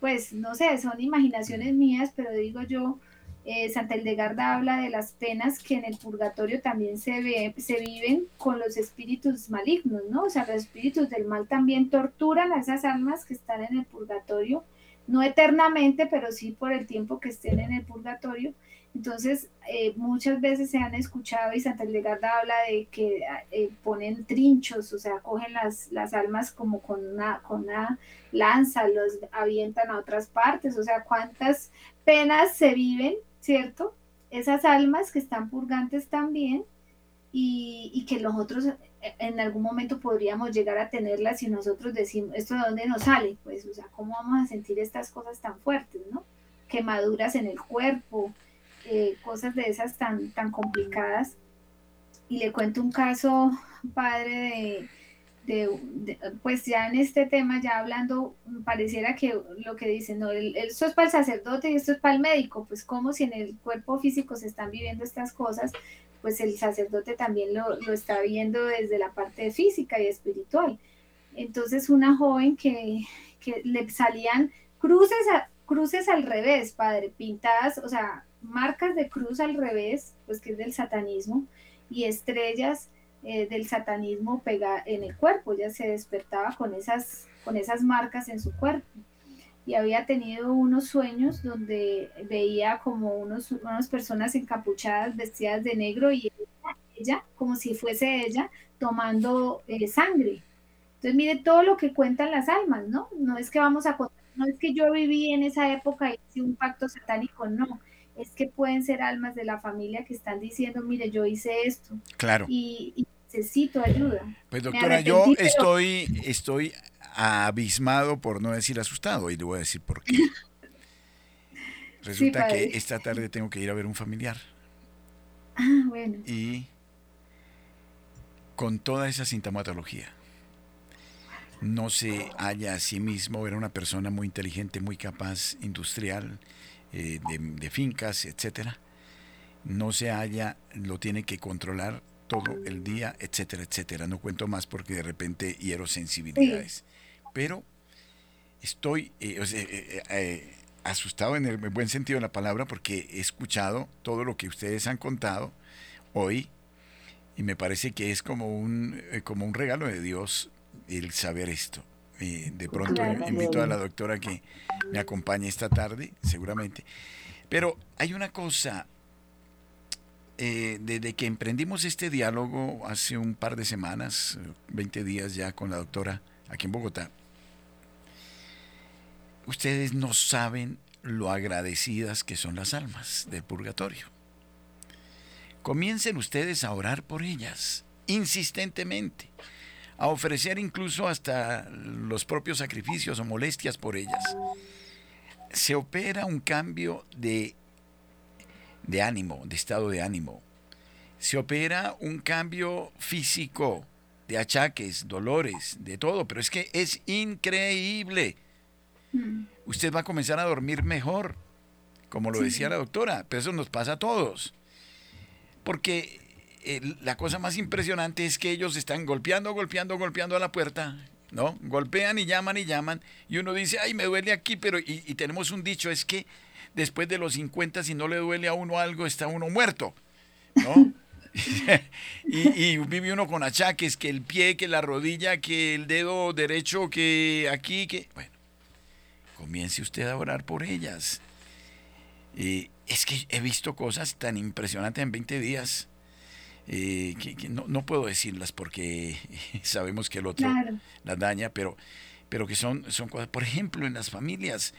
Speaker 2: pues no sé, son imaginaciones mías, pero digo yo, Eh, Santa Hildegarda habla de las penas que en el purgatorio también se, ve, se viven con los espíritus malignos, ¿no? O sea, los espíritus del mal también torturan a esas almas que están en el purgatorio, no eternamente, pero sí por el tiempo que estén en el purgatorio. Entonces, eh, muchas veces se han escuchado y Santa Hildegarda habla de que eh, ponen trinchos, o sea, cogen las, las almas como con una, con una lanza, los avientan a otras partes, o sea, cuántas penas se viven ¿cierto? Esas almas que están purgantes también y, que nosotros eh, en algún momento podríamos llegar a tenerlas y nosotros decimos, ¿esto de dónde nos sale? Pues, o sea, ¿cómo vamos a sentir estas cosas tan fuertes, ¿no? Quemaduras en el cuerpo, eh, cosas de esas tan, tan complicadas. Y le cuento un caso, padre, de, pues ya en este tema, ya hablando, pareciera que lo que dicen, no, el, esto es para el sacerdote y esto es para el médico, pues como si en el cuerpo físico se están viviendo estas cosas, pues el sacerdote también lo, lo está viendo desde la parte física y espiritual. Entonces una joven que, que le salían cruces, cruces al revés, padre, pintadas, o sea, marcas de cruz al revés, pues que es del satanismo, y estrellas eh, del satanismo pega en el cuerpo, ya se despertaba con esas, con esas marcas en su cuerpo. Y había tenido unos sueños donde veía como unos, unas personas encapuchadas, vestidas de negro, y ella, como si fuese ella, tomando eh, sangre. Entonces, mire todo lo que cuentan las almas, ¿no? No es que vamos a no es que yo viví en esa época y hice un pacto satánico, no. Es que pueden ser almas de la familia que están diciendo, mire, yo hice esto.
Speaker 1: Claro.
Speaker 2: y necesito ayuda.
Speaker 1: Pues doctora, yo estoy, estoy abismado, por no decir asustado, y le voy a decir por qué. Resulta que esta tarde tengo que ir a ver un familiar.
Speaker 2: Ah, bueno.
Speaker 1: Y con toda esa sintomatología. No se halla a sí mismo, era una persona muy inteligente, muy capaz, industrial, eh, de, de fincas, etcétera. No se halla, lo tiene que controlar todo el día, etcétera, etcétera. No cuento más porque de repente hiero sensibilidades. Pero estoy eh, eh, eh, asustado en el buen sentido de la palabra porque he escuchado todo lo que ustedes han contado hoy y me parece que es como un, como un regalo de Dios el saber esto. De pronto invito a la doctora que me acompañe esta tarde, seguramente. Pero hay una cosa eh, desde que emprendimos este diálogo hace un par de semanas, 20 días ya con la doctora aquí en Bogotá, ustedes no saben lo agradecidas que son las almas del purgatorio. Comiencen ustedes a orar por ellas, insistentemente, a ofrecer incluso hasta los propios sacrificios o molestias por ellas. Se opera un cambio de de ánimo, de estado de ánimo. Se opera un cambio físico, de achaques, dolores, de todo, pero es que es increíble. Mm. Usted va a comenzar a dormir mejor, como lo decía la doctora, pero eso nos pasa a todos. Porque eh, la cosa más impresionante es que ellos están golpeando, golpeando, golpeando a la puerta, ¿no? Golpean y llaman y llaman, y uno dice, ay, me duele aquí, pero, y, y tenemos un dicho, es que después de los 50, si no le duele a uno algo, está uno muerto, ¿no? y, vive uno con achaques, que el pie, que la rodilla, que el dedo derecho, que aquí, que... Bueno, comience usted a orar por ellas. es que he visto cosas tan impresionantes en 20 días. Eh, que, no, puedo decirlas porque sabemos que el otro las daña, pero, pero que son, son cosas, por ejemplo, en las familias,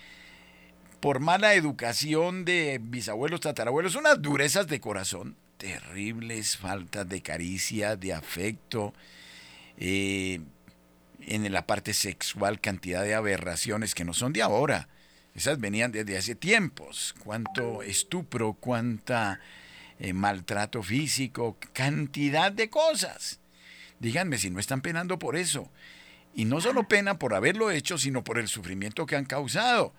Speaker 1: por mala educación de bisabuelos, tatarabuelos, unas durezas de corazón, terribles faltas de caricia, de afecto, eh, en la parte sexual cantidad de aberraciones que no son de ahora, esas venían desde hace tiempos, cuánto estupro, cuánta eh, maltrato físico, cantidad de cosas. Díganme si no están penando por eso. Y no solo pena por haberlo hecho, sino por el sufrimiento que han causado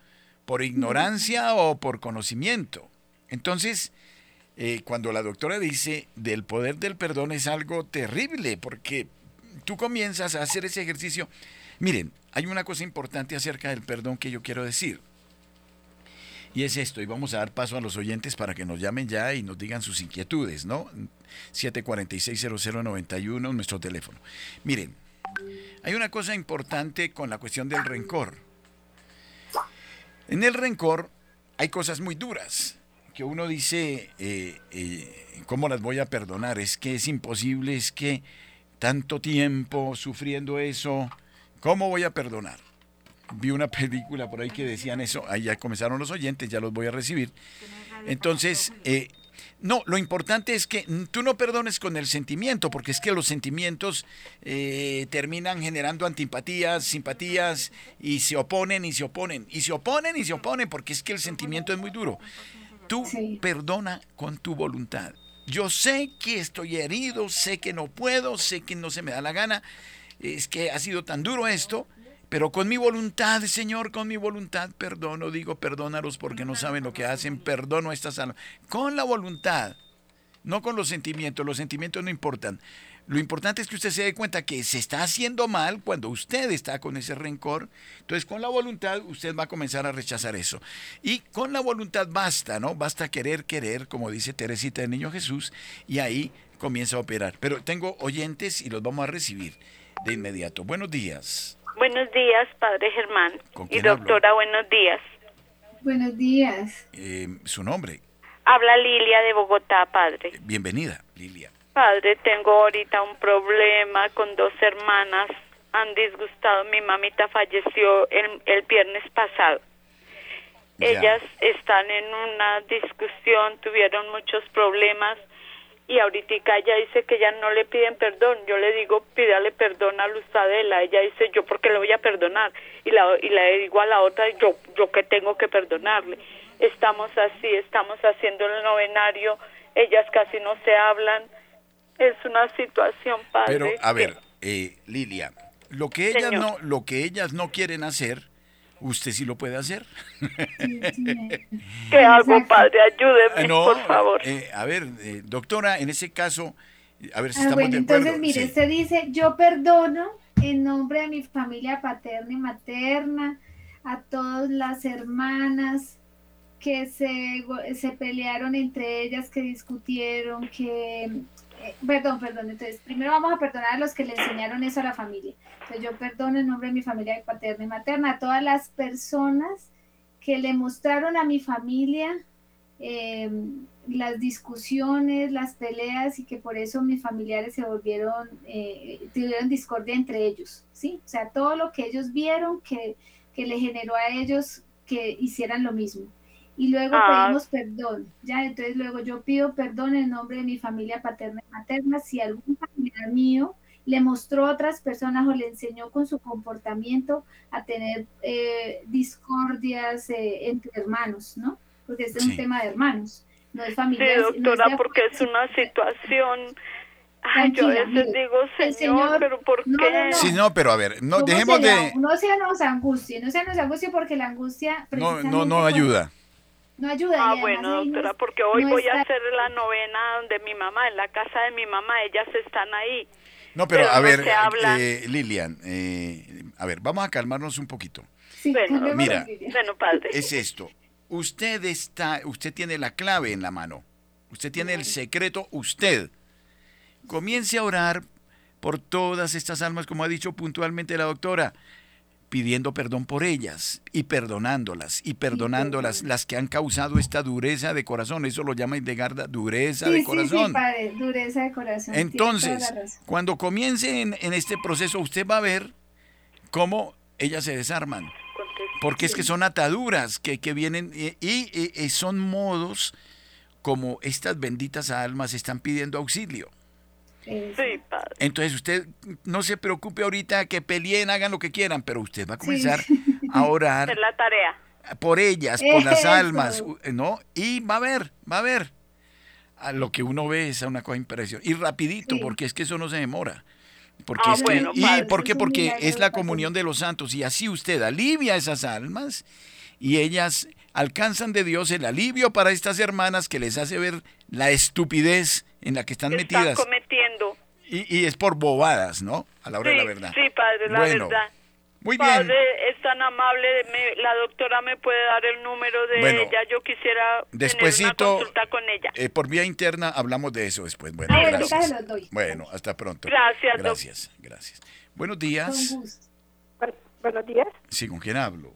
Speaker 1: por ignorancia o por conocimiento. Entonces, eh, cuando la doctora dice del poder del perdón es algo terrible, porque tú comienzas a hacer ese ejercicio. Miren, hay una cosa importante acerca del perdón que yo quiero decir. Y es esto, y vamos a dar paso a los oyentes para que nos llamen ya y nos digan sus inquietudes, ¿no? 746-0091, nuestro teléfono. Miren, hay una cosa importante con la cuestión del rencor. En el rencor hay cosas muy duras que uno dice, eh, eh, ¿cómo las voy a perdonar? Es que es imposible, es que tanto tiempo sufriendo eso, ¿cómo voy a perdonar? Vi una película por ahí que decían eso, ahí ya comenzaron los oyentes, ya los voy a recibir. Entonces, eh, no, lo importante es que tú no perdones con el sentimiento, porque es que los sentimientos eh, terminan generando antipatías, simpatías, y se oponen y se oponen, y se oponen y se oponen, porque es que el sentimiento es muy duro. Tú perdona con tu voluntad. Yo sé que estoy herido, sé que no puedo, sé que no se me da la gana, es que ha sido tan duro esto, pero con mi voluntad, Señor, con mi voluntad perdono, digo, perdónalos porque no saben lo que hacen, perdono a estas almas. Con la voluntad, no con los sentimientos, los sentimientos no importan. Lo importante es que usted se dé cuenta que se está haciendo mal cuando usted está con ese rencor. Entonces, con la voluntad, usted va a comenzar a rechazar eso. Y con la voluntad basta, ¿no? Basta querer, querer, como dice Teresita del Niño Jesús, y ahí comienza a operar. Pero tengo oyentes y los vamos a recibir de inmediato. Buenos días.
Speaker 5: Buenos días, Padre Germán. Y doctora, buenos días.
Speaker 2: Buenos días.
Speaker 1: Eh, ¿Su nombre?
Speaker 5: Habla Lilia de Bogotá, Padre.
Speaker 1: Bienvenida, Lilia.
Speaker 5: Padre, tengo ahorita un problema con dos hermanas. Han disgustado. Mi mamita falleció el, el viernes pasado. Ellas están en una discusión, tuvieron muchos problemas y ahorita ella dice que ya no le piden perdón. Yo le digo, pídale perdón a Luzadela. Ella dice, yo porque le voy a perdonar. Y, la, y le digo a la otra, yo, yo que tengo que perdonarle. Estamos así, estamos haciendo el novenario, ellas casi no se hablan. Es una situación, padre.
Speaker 1: Pero, a ver, eh, Lilia, lo que ellas no, lo que ellas no quieren hacer, usted sí lo puede hacer.
Speaker 5: ¿Qué hago, padre? Ayúdeme, por favor.
Speaker 1: Eh, a ver, eh, doctora, en ese caso, a ver si
Speaker 2: ah,
Speaker 1: estamos
Speaker 2: bueno, Entonces, mire, usted dice, yo perdono en nombre de mi familia paterna y materna, a todas las hermanas que se, se pelearon entre ellas, que discutieron, que eh, perdón, perdón, entonces primero vamos a perdonar a los que le enseñaron eso a la familia. Entonces yo perdono en nombre de mi familia paterna y materna a todas las personas que le mostraron a mi familia em, las discusiones, las peleas y que por eso mis familiares se volvieron, eh, tuvieron discordia entre ellos, ¿sí? O sea, todo lo que ellos vieron que, que le generó a ellos que hicieran lo mismo y luego ah. pedimos perdón. Ya, entonces luego yo pido perdón en nombre de mi familia paterna y materna si algún familiar mío le mostró a otras personas o le enseñó con su comportamiento a tener eh, discordias eh, entre hermanos, ¿no? Porque este es un tema de hermanos, no es familia.
Speaker 5: Sí, doctora, porque es una situación... Ay, yo a veces digo, señor, pero ¿por qué?
Speaker 1: sí, no, pero a ver, no, dejemos de...
Speaker 2: No se nos angustie, no se nos angustie porque la angustia...
Speaker 1: No, no, no ayuda
Speaker 2: no ayuda.
Speaker 5: Ah, bueno, doctora, porque hoy voy a hacer la novena donde mi mamá, en la casa de mi mamá, ellas están ahí.
Speaker 1: No, pero, a ver, eh, Lilian, eh, a ver, vamos a calmarnos un poquito.
Speaker 5: Sí, bueno,
Speaker 1: mira,
Speaker 5: bueno, padre.
Speaker 1: es esto. Usted está, usted tiene la clave en la mano. Usted tiene el secreto, usted. Comience a orar por todas estas almas, como ha dicho puntualmente la doctora pidiendo perdón por ellas y perdonándolas y perdonándolas las que han causado esta dureza de corazón. Eso lo llama Indegarda dureza de corazón.
Speaker 2: Sí, padre, dureza de corazón.
Speaker 1: Entonces, cuando comience en, este proceso, usted va a ver cómo ellas se desarman. Porque es que son ataduras que, vienen y, y son modos como estas benditas almas están pidiendo auxilio.
Speaker 5: Sí, padre.
Speaker 1: Entonces usted no se preocupe ahorita que peleen, hagan lo que quieran, pero usted va a comenzar a orar.
Speaker 5: la tarea.
Speaker 1: Por ellas, por las almas, ¿no? Y va a ver, va a ver. A lo que uno ve es una cosa impresionante. Y rapidito, porque es que eso no se demora. Porque
Speaker 5: ah,
Speaker 1: es que, ¿Y por qué? Porque es la comunión de los santos. Y así usted alivia esas almas y ellas alcanzan de Dios el alivio para estas hermanas que les hace ver la estupidez en la que están, metidas. Y, y, es por bobadas, ¿no? A la hora de la verdad.
Speaker 5: Sí, padre, la verdad.
Speaker 1: Muy bien.
Speaker 5: Padre, es tan amable, la doctora me puede dar el número de ella, yo quisiera
Speaker 1: despuesito,
Speaker 5: tener una consulta con ella.
Speaker 1: Eh, por vía interna hablamos de eso después. Bueno, gracias. Bueno, hasta pronto.
Speaker 5: Gracias.
Speaker 1: Gracias, gracias. Buenos días.
Speaker 6: buenos días.
Speaker 1: Sí, ¿con quién hablo?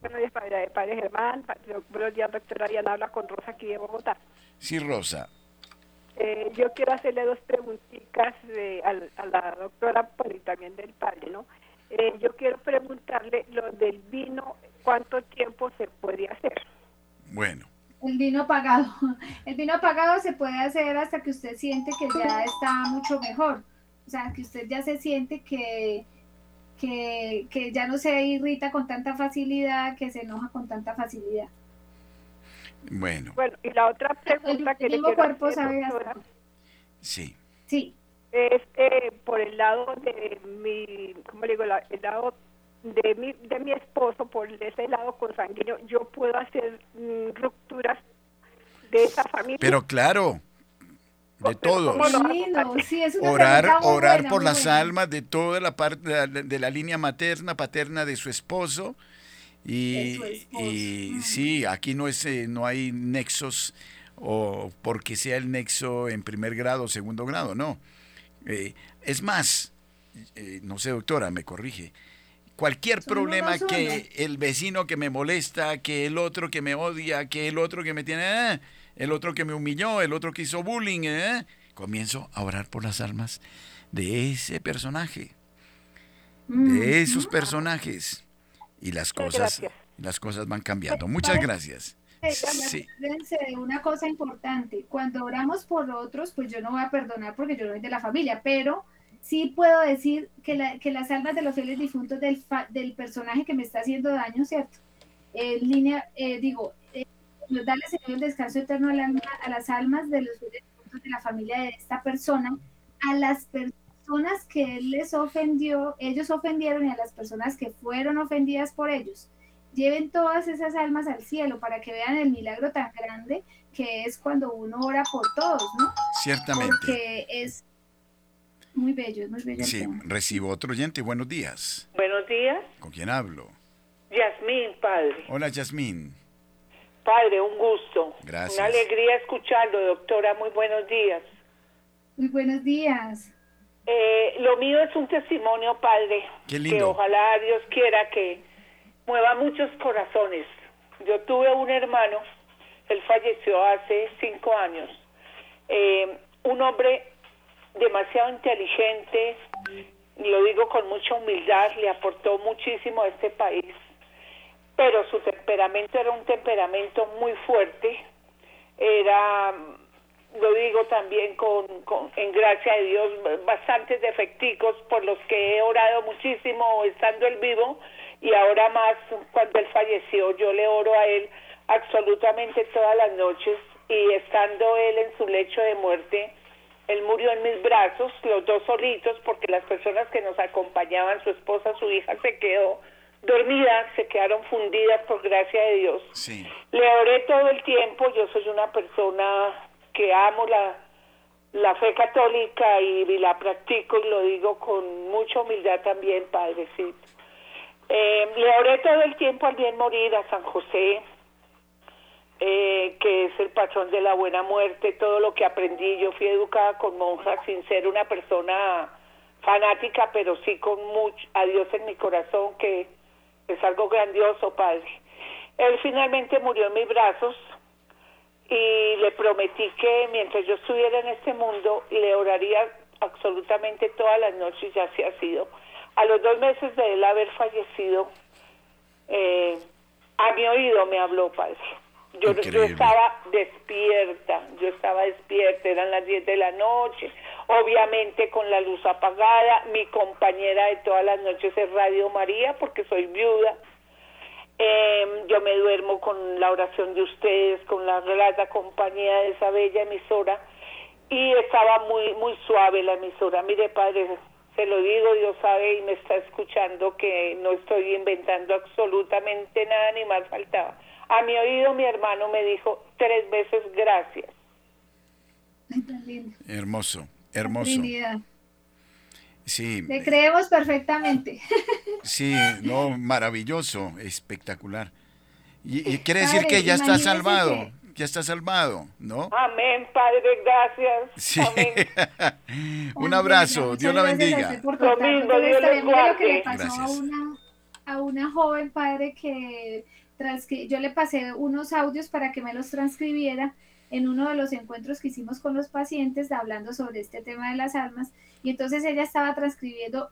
Speaker 6: Buenos días, padre, padre Germán. Buenos días, doctora Diana. Habla con Rosa aquí de Bogotá.
Speaker 1: Sí, Rosa.
Speaker 6: Eh, yo quiero hacerle dos preguntitas a, la doctora, y también del padre, ¿no? Eh, yo quiero preguntarle lo del vino, ¿cuánto tiempo se puede hacer?
Speaker 1: Bueno.
Speaker 2: El vino apagado. El vino apagado se puede hacer hasta que usted siente que ya está mucho mejor. O sea, que usted ya se siente que, que, que ya no se irrita con tanta facilidad, que se enoja con tanta facilidad.
Speaker 1: Bueno.
Speaker 6: Bueno, y la otra pregunta que le quiero
Speaker 2: cuerpo hacer,
Speaker 1: Sí.
Speaker 2: Sí
Speaker 6: es eh, por el lado de mi, ¿cómo le digo? el lado de mi, de mi esposo, por ese lado consanguíneo, yo puedo hacer mm, rupturas de esa familia.
Speaker 1: Pero claro, de todos.
Speaker 2: Sí,
Speaker 1: orar orar por las almas de toda la parte de la, línea materna, paterna de su esposo. Y, y sí, aquí no, es, eh, no hay nexos o porque sea el nexo en primer grado o segundo grado, no. Eh, es más, eh, no sé, doctora, me corrige. Cualquier problema que el vecino que me molesta, que el otro que me odia, que el otro que me tiene, eh, el otro que me humilló, el otro que hizo bullying, comienzo a orar por las almas de ese personaje, de esos personajes. Y las cosas, las cosas van cambiando. Muchas gracias.
Speaker 2: Sí. de una cosa importante. Cuando oramos por otros, pues yo no voy a perdonar porque yo no soy de la familia, pero sí puedo decir que, la, que las almas de los fieles difuntos del, del personaje que me está haciendo daño, ¿cierto? En línea, eh, digo, eh, darle Señor el descanso eterno a, a las almas de los fieles difuntos de la familia de esta persona, a las personas que él les ofendió, ellos ofendieron y a las personas que fueron ofendidas por ellos lleven todas esas almas al cielo para que vean el milagro tan grande que es cuando uno ora por todos, ¿no?
Speaker 1: Ciertamente.
Speaker 2: Porque es muy bello, es muy bello.
Speaker 1: Sí, recibo otro oyente. Buenos días.
Speaker 7: Buenos días.
Speaker 1: ¿Con quién hablo?
Speaker 7: Yasmín, padre.
Speaker 1: Hola, Yasmín.
Speaker 7: Padre, un gusto.
Speaker 1: Gracias.
Speaker 7: Una alegría escucharlo, doctora. Muy buenos días.
Speaker 2: Muy buenos días.
Speaker 7: Eh, lo mío es un testimonio, padre.
Speaker 1: Qué lindo.
Speaker 7: Que ojalá Dios quiera que mueva muchos corazones. Yo tuve un hermano, él falleció hace cinco años, eh, un hombre demasiado inteligente, lo digo con mucha humildad, le aportó muchísimo a este país, pero su temperamento era un temperamento muy fuerte, era, lo digo también con, con en gracia de Dios, bastantes defecticos por los que he orado muchísimo estando él vivo, y ahora más cuando él falleció, yo le oro a él absolutamente todas las noches y estando él en su lecho de muerte, él murió en mis brazos, los dos solitos, porque las personas que nos acompañaban, su esposa, su hija, se quedó dormida, se quedaron fundidas por gracia de Dios.
Speaker 1: Sí.
Speaker 7: Le oré todo el tiempo, yo soy una persona que amo la, la fe católica y, la practico y lo digo con mucha humildad también, Padrecito. Eh, le oré todo el tiempo al bien morir a San José, eh, que es el patrón de la buena muerte, todo lo que aprendí. Yo fui educada con monjas sin ser una persona fanática, pero sí con mucho a Dios en mi corazón, que es algo grandioso, Padre. Él finalmente murió en mis brazos y le prometí que mientras yo estuviera en este mundo le oraría absolutamente todas las noches, ya así ha sido. A los dos meses de él haber fallecido, eh, a mi oído me habló, padre. Yo, yo, estaba despierta, yo estaba despierta, eran las 10 de la noche, obviamente con la luz apagada, mi compañera de todas las noches es Radio María porque soy viuda, eh, yo me duermo con la oración de ustedes, con la grata compañía de esa bella emisora y estaba muy muy suave la emisora. Mire, padre, se lo digo, Dios sabe y me está escuchando que no estoy inventando absolutamente nada ni más faltaba. A mi oído mi hermano me dijo tres veces gracias.
Speaker 1: Hermoso, hermoso. Sí.
Speaker 2: Le creemos perfectamente.
Speaker 1: Sí, no, maravilloso, espectacular. Y, quiere decir que ya está salvado, ya está salvado, ¿no?
Speaker 7: Amén, Padre, gracias.
Speaker 1: Sí. Un abrazo, Dios la bendiga.
Speaker 7: Lo mismo, Dios le guarde.
Speaker 2: Gracias. A una, a una joven padre que, tras que yo le pasé unos audios para que me los transcribiera en uno de los encuentros que hicimos con los pacientes hablando sobre este tema de las almas y entonces ella estaba transcribiendo,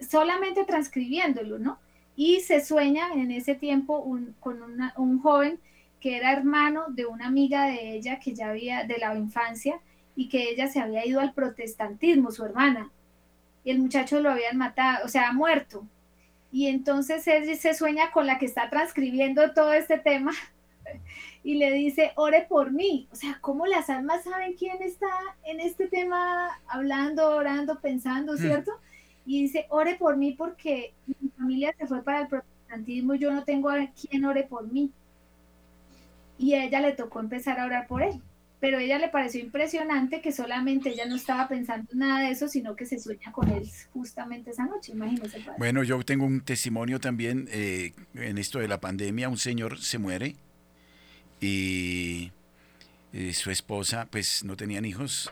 Speaker 2: solamente transcribiéndolo, ¿no? Y se sueña en ese tiempo con un joven que era hermano de una amiga de ella que ya había, de la infancia, y que ella se había ido al protestantismo, su hermana. Y el muchacho lo habían matado, o sea, ha muerto. Y entonces él se sueña con la que está transcribiendo todo este tema y le dice, ore por mí. O sea, ¿cómo las almas saben quién está en este tema hablando, orando, pensando, hmm. ¿cierto? Y dice, ore por mí porque mi familia se fue para el protestantismo yo no tengo a quien ore por mí. Y a ella le tocó empezar a orar por él. Pero a ella le pareció impresionante que solamente ella no estaba pensando nada de eso, sino que se sueña con él justamente esa noche, imagínese.
Speaker 1: Bueno, yo tengo un testimonio también eh, en esto de la pandemia. Un señor se muere y su esposa pues no tenían hijos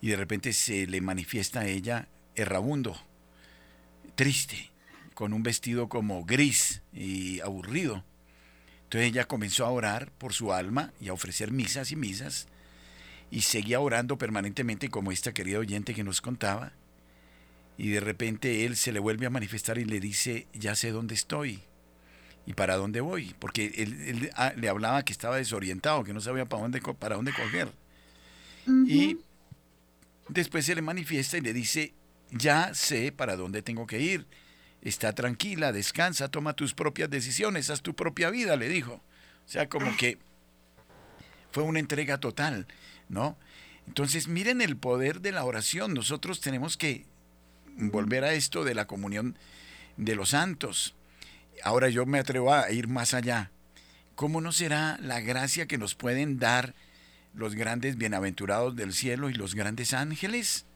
Speaker 1: y de repente se le manifiesta a ella errabundo, triste, con un vestido como gris y aburrido. Entonces ella comenzó a orar por su alma y a ofrecer misas y misas y seguía orando permanentemente como esta querida oyente que nos contaba. Y de repente él se le vuelve a manifestar y le dice, ya sé dónde estoy y para dónde voy, porque él, ah, le hablaba que estaba desorientado, que no sabía para dónde, para dónde coger. Y después se le manifiesta y le dice, ya sé para dónde tengo que ir, está tranquila, descansa, toma tus propias decisiones, haz tu propia vida, le dijo. O sea, como que fue una entrega total, ¿no? Entonces, miren el poder de la oración. Nosotros tenemos que volver a esto de la comunión de los santos ahora yo me atrevo a ir más allá. ¿Cómo no será la gracia que nos pueden dar los grandes bienaventurados del cielo y los grandes ángeles?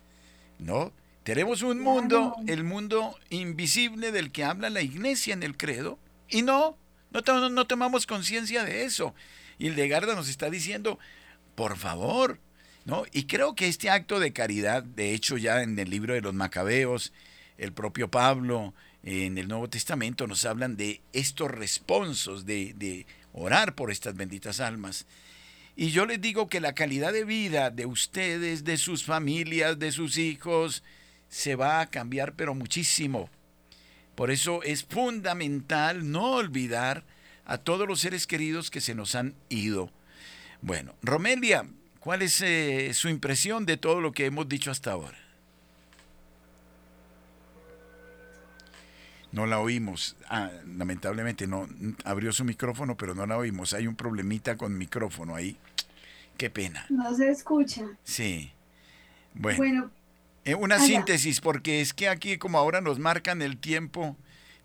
Speaker 1: ¿No? Tenemos un mundo, el mundo invisible del que habla la iglesia en el credo, y no, no, no tomamos conciencia de eso. Y el de Garda nos está diciendo, por favor, ¿no? Y creo que este acto de caridad, de hecho ya en el libro de los Macabeos, el propio Pablo, en el Nuevo Testamento nos hablan de estos responsos, de, orar por estas benditas almas. Y yo les digo que la calidad de vida de ustedes, de sus familias, de sus hijos, se va a cambiar, pero muchísimo. Por eso es fundamental no olvidar a todos los seres queridos que se nos han ido. Bueno, Romelia, ¿cuál es eh, su impresión de todo lo que hemos dicho hasta ahora? No la oímos. Ah, lamentablemente no abrió su micrófono, pero no la oímos. Hay un problemita con micrófono ahí. Qué pena.
Speaker 2: No se escucha.
Speaker 1: Sí. Bueno. Eh, una síntesis, porque es que aquí como ahora nos marcan el tiempo,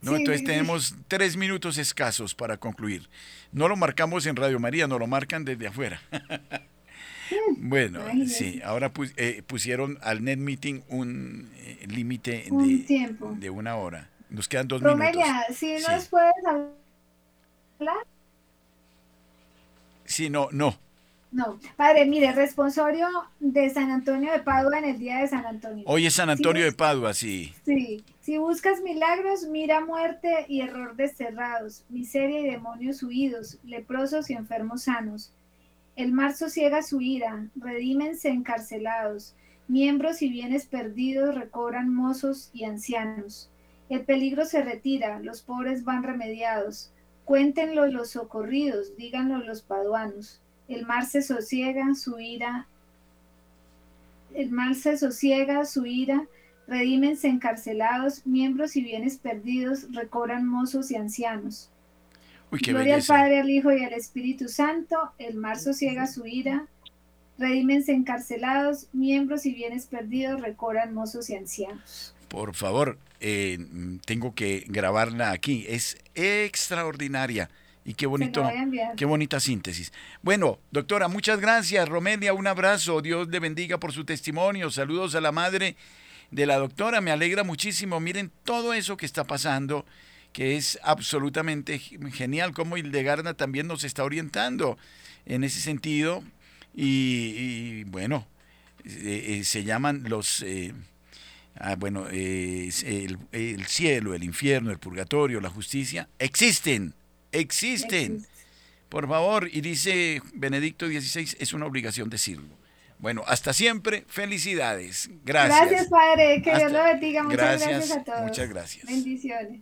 Speaker 1: ¿no? Entonces tenemos tres minutos escasos para concluir. No lo marcamos en Radio María, no lo marcan desde afuera. bueno, sí, ahora eh, pusieron al net meeting un eh, límite de, de una hora. Nos quedan dos
Speaker 2: Romelia, si nos puedes hablar.
Speaker 1: Sí, no, no.
Speaker 2: No, padre, mire, responsorio de San Antonio de Padua en el día de San Antonio.
Speaker 1: Hoy es San Antonio de Padua, sí.
Speaker 2: Sí, si buscas milagros, mira muerte y error desterrados, miseria y demonios huidos, leprosos y enfermos sanos. El mar sosiega su ira, redímense encarcelados, miembros y bienes perdidos recobran mozos y ancianos. El peligro se retira, los pobres van remediados. Cuéntenlo los socorridos, díganlo los paduanos. El mar se sosiega, su ira. El mar se sosiega, su ira. Redímense encarcelados, miembros y bienes perdidos, recobran mozos y ancianos. Gloria al Padre, al Hijo y al Espíritu Santo. El mar sosiega su ira. Redímense encarcelados, miembros y bienes perdidos, recobran mozos y ancianos.
Speaker 1: Por favor, eh, tengo que grabarla aquí. Es extraordinaria. Y qué bonito, qué bonita síntesis. Bueno, doctora, muchas gracias. Romelia, un abrazo. Dios le bendiga por su testimonio. Saludos a la madre de la doctora. Me alegra muchísimo. Miren todo eso que está pasando, que es absolutamente genial, como Hildegarda también nos está orientando en ese sentido. Y, bueno, eh, eh, se llaman los... Eh, ah, bueno, el, el, cielo, el infierno, el purgatorio, la justicia, existen, existen. Por favor, y dice Benedicto XVI, es una obligación decirlo. Bueno, hasta siempre, felicidades. Gracias.
Speaker 2: Gracias, Padre, que Dios lo bendiga. Muchas gracias, a todos.
Speaker 1: Muchas gracias.
Speaker 2: Bendiciones.